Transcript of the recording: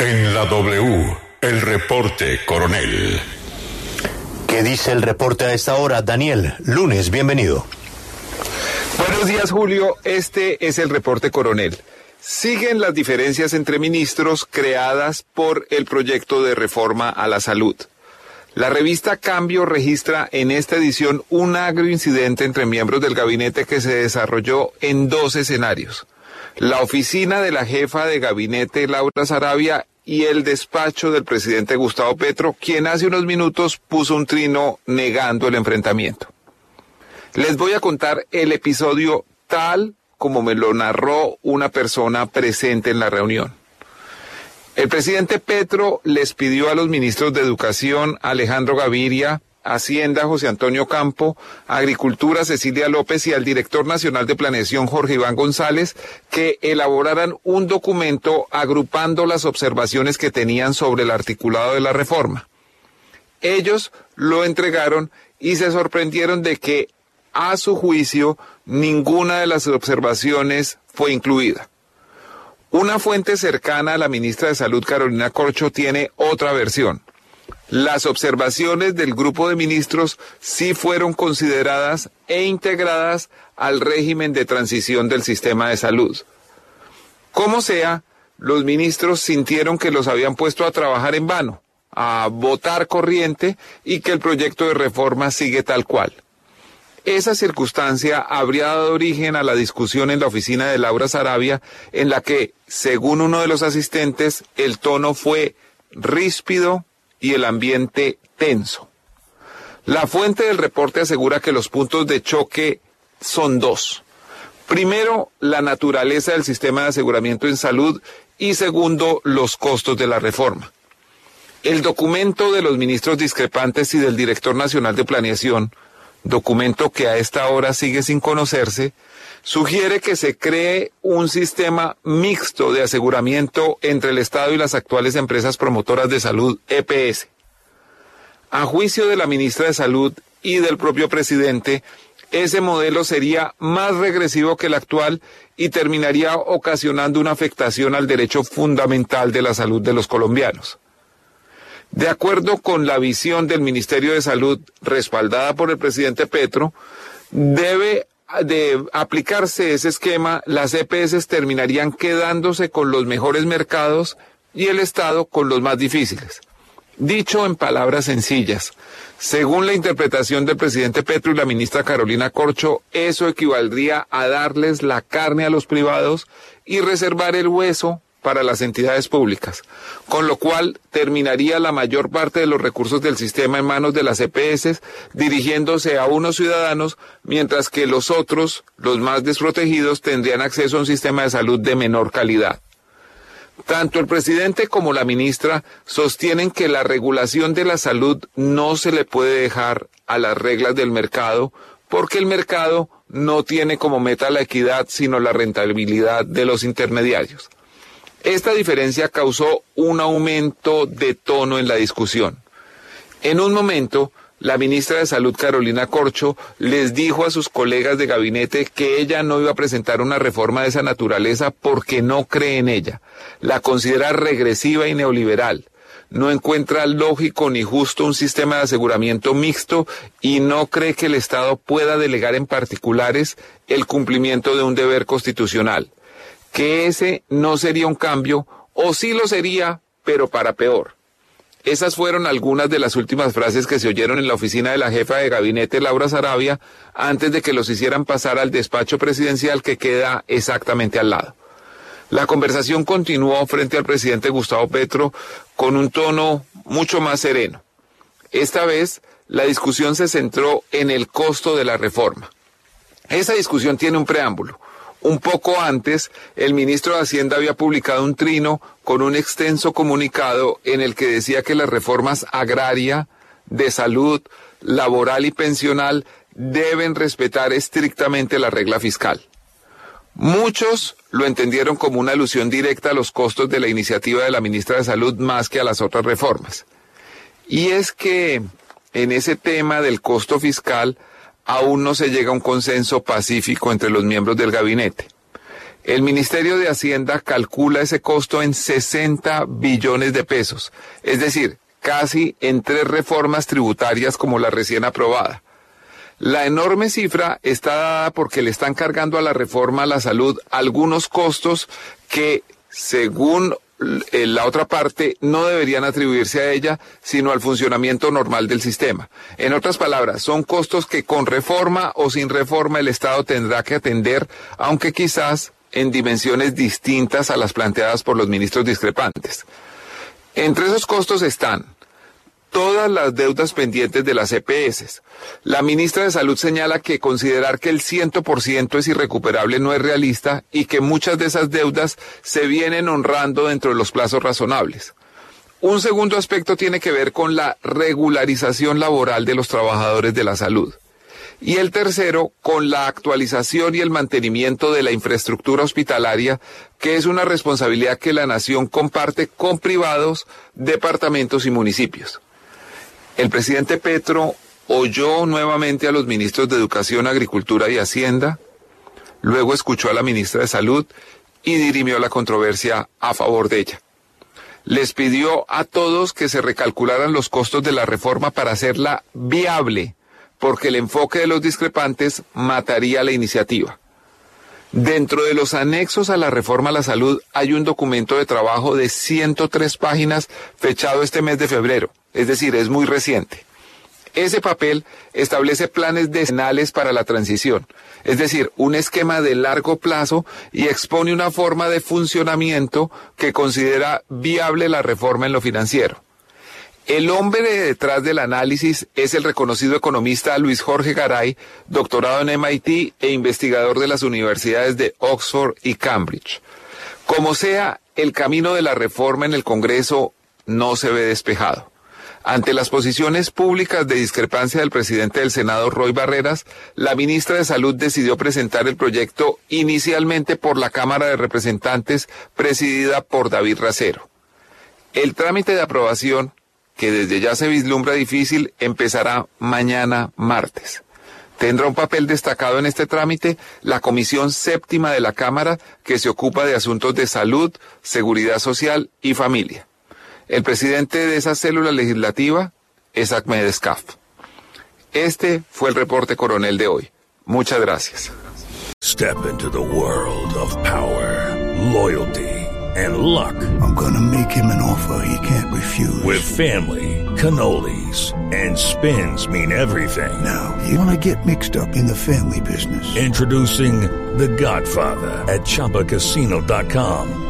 En la W, el reporte coronel. ¿Qué dice el reporte a esta hora? Daniel, lunes, bienvenido. Buenos días, Julio. Este es el reporte coronel. Siguen las diferencias entre ministros creadas por el proyecto de reforma a la salud. La revista Cambio registra en esta edición un agrio incidente entre miembros del gabinete que se desarrolló en dos escenarios. La oficina de la jefa de gabinete Laura Sarabia y el despacho del presidente Gustavo Petro, quien hace unos minutos puso un trino negando el enfrentamiento. Les voy a contar el episodio tal como me lo narró una persona presente en la reunión. El presidente Petro les pidió a los ministros de Educación, Alejandro Gaviria, Hacienda, José Antonio Campo, Agricultura, Cecilia López y al director nacional de Planeación, Jorge Iván González, que elaboraran un documento agrupando las observaciones que tenían sobre el articulado de la reforma. Ellos lo entregaron y se sorprendieron de que, a su juicio, ninguna de las observaciones fue incluida. Una fuente cercana a la ministra de Salud, Carolina Corcho, tiene otra versión. Las observaciones del grupo de ministros sí fueron consideradas e integradas al régimen de transición del sistema de salud. Como sea, los ministros sintieron que los habían puesto a trabajar en vano, a votar corriente y que el proyecto de reforma sigue tal cual. Esa circunstancia habría dado origen a la discusión en la oficina de Laura Sarabia, en la que, según uno de los asistentes, el tono fue ríspido y el ambiente tenso. La fuente del reporte asegura que los puntos de choque son dos. Primero, la naturaleza del sistema de aseguramiento en salud y segundo, los costos de la reforma. El documento de los ministros discrepantes y del director nacional de planeación documento que a esta hora sigue sin conocerse, sugiere que se cree un sistema mixto de aseguramiento entre el Estado y las actuales empresas promotoras de salud EPS. A juicio de la ministra de Salud y del propio presidente, ese modelo sería más regresivo que el actual y terminaría ocasionando una afectación al derecho fundamental de la salud de los colombianos. De acuerdo con la visión del Ministerio de Salud respaldada por el presidente Petro, debe de aplicarse ese esquema, las EPS terminarían quedándose con los mejores mercados y el Estado con los más difíciles. Dicho en palabras sencillas, según la interpretación del presidente Petro y la ministra Carolina Corcho, eso equivaldría a darles la carne a los privados y reservar el hueso para las entidades públicas, con lo cual terminaría la mayor parte de los recursos del sistema en manos de las EPS, dirigiéndose a unos ciudadanos, mientras que los otros, los más desprotegidos, tendrían acceso a un sistema de salud de menor calidad. Tanto el presidente como la ministra sostienen que la regulación de la salud no se le puede dejar a las reglas del mercado, porque el mercado no tiene como meta la equidad, sino la rentabilidad de los intermediarios. Esta diferencia causó un aumento de tono en la discusión. En un momento, la ministra de Salud Carolina Corcho les dijo a sus colegas de gabinete que ella no iba a presentar una reforma de esa naturaleza porque no cree en ella. La considera regresiva y neoliberal. No encuentra lógico ni justo un sistema de aseguramiento mixto y no cree que el Estado pueda delegar en particulares el cumplimiento de un deber constitucional que ese no sería un cambio, o sí lo sería, pero para peor. Esas fueron algunas de las últimas frases que se oyeron en la oficina de la jefa de gabinete, Laura Sarabia, antes de que los hicieran pasar al despacho presidencial que queda exactamente al lado. La conversación continuó frente al presidente Gustavo Petro con un tono mucho más sereno. Esta vez, la discusión se centró en el costo de la reforma. Esa discusión tiene un preámbulo Un poco antes, el ministro de Hacienda había publicado un trino con un extenso comunicado en el que decía que las reformas agraria, de salud, laboral y pensional deben respetar estrictamente la regla fiscal. Muchos lo entendieron como una alusión directa a los costos de la iniciativa de la ministra de Salud más que a las otras reformas. Y es que en ese tema del costo fiscal aún no se llega a un consenso pacífico entre los miembros del gabinete. El Ministerio de Hacienda calcula ese costo en 60 billones de pesos, es decir, casi en tres reformas tributarias como la recién aprobada. La enorme cifra está dada porque le están cargando a la reforma a la salud algunos costos que, según la otra parte, no deberían atribuirse a ella, sino al funcionamiento normal del sistema. En otras palabras, son costos que con reforma o sin reforma el Estado tendrá que atender, aunque quizás en dimensiones distintas a las planteadas por los ministros discrepantes. Entre esos costos están todas las deudas pendientes de las EPS. La ministra de Salud señala que considerar que el 100% es irrecuperable no es realista y que muchas de esas deudas se vienen honrando dentro de los plazos razonables. Un segundo aspecto tiene que ver con la regularización laboral de los trabajadores de la salud. Y el tercero, con la actualización y el mantenimiento de la infraestructura hospitalaria, que es una responsabilidad que la nación comparte con privados, departamentos y municipios. El presidente Petro oyó nuevamente a los ministros de Educación, Agricultura y Hacienda, luego escuchó a la ministra de Salud y dirimió la controversia a favor de ella. Les pidió a todos que se recalcularan los costos de la reforma para hacerla viable, porque el enfoque de los discrepantes mataría la iniciativa. Dentro de los anexos a la reforma a la salud hay un documento de trabajo de 103 páginas fechado este mes de febrero es decir, es muy reciente. Ese papel establece planes decenales para la transición, es decir, un esquema de largo plazo y expone una forma de funcionamiento que considera viable la reforma en lo financiero. El hombre detrás del análisis es el reconocido economista Luis Jorge Garay, doctorado en MIT e investigador de las universidades de Oxford y Cambridge. Como sea, el camino de la reforma en el Congreso no se ve despejado. Ante las posiciones públicas de discrepancia del presidente del Senado, Roy Barreras, la ministra de Salud decidió presentar el proyecto inicialmente por la Cámara de Representantes presidida por David Racero. El trámite de aprobación, que desde ya se vislumbra difícil, empezará mañana martes. Tendrá un papel destacado en este trámite la Comisión Séptima de la Cámara que se ocupa de asuntos de salud, seguridad social y familia. El presidente de esa célula legislativa es Ahmed Escaf. Este fue el reporte coronel de hoy. Muchas gracias. Step into the world of power, loyalty and luck. I'm gonna make him an offer he can't refuse. With family, cannolis and spins mean everything. Now, you wanna get mixed up in the family business. Introducing The Godfather at chapacasino.com.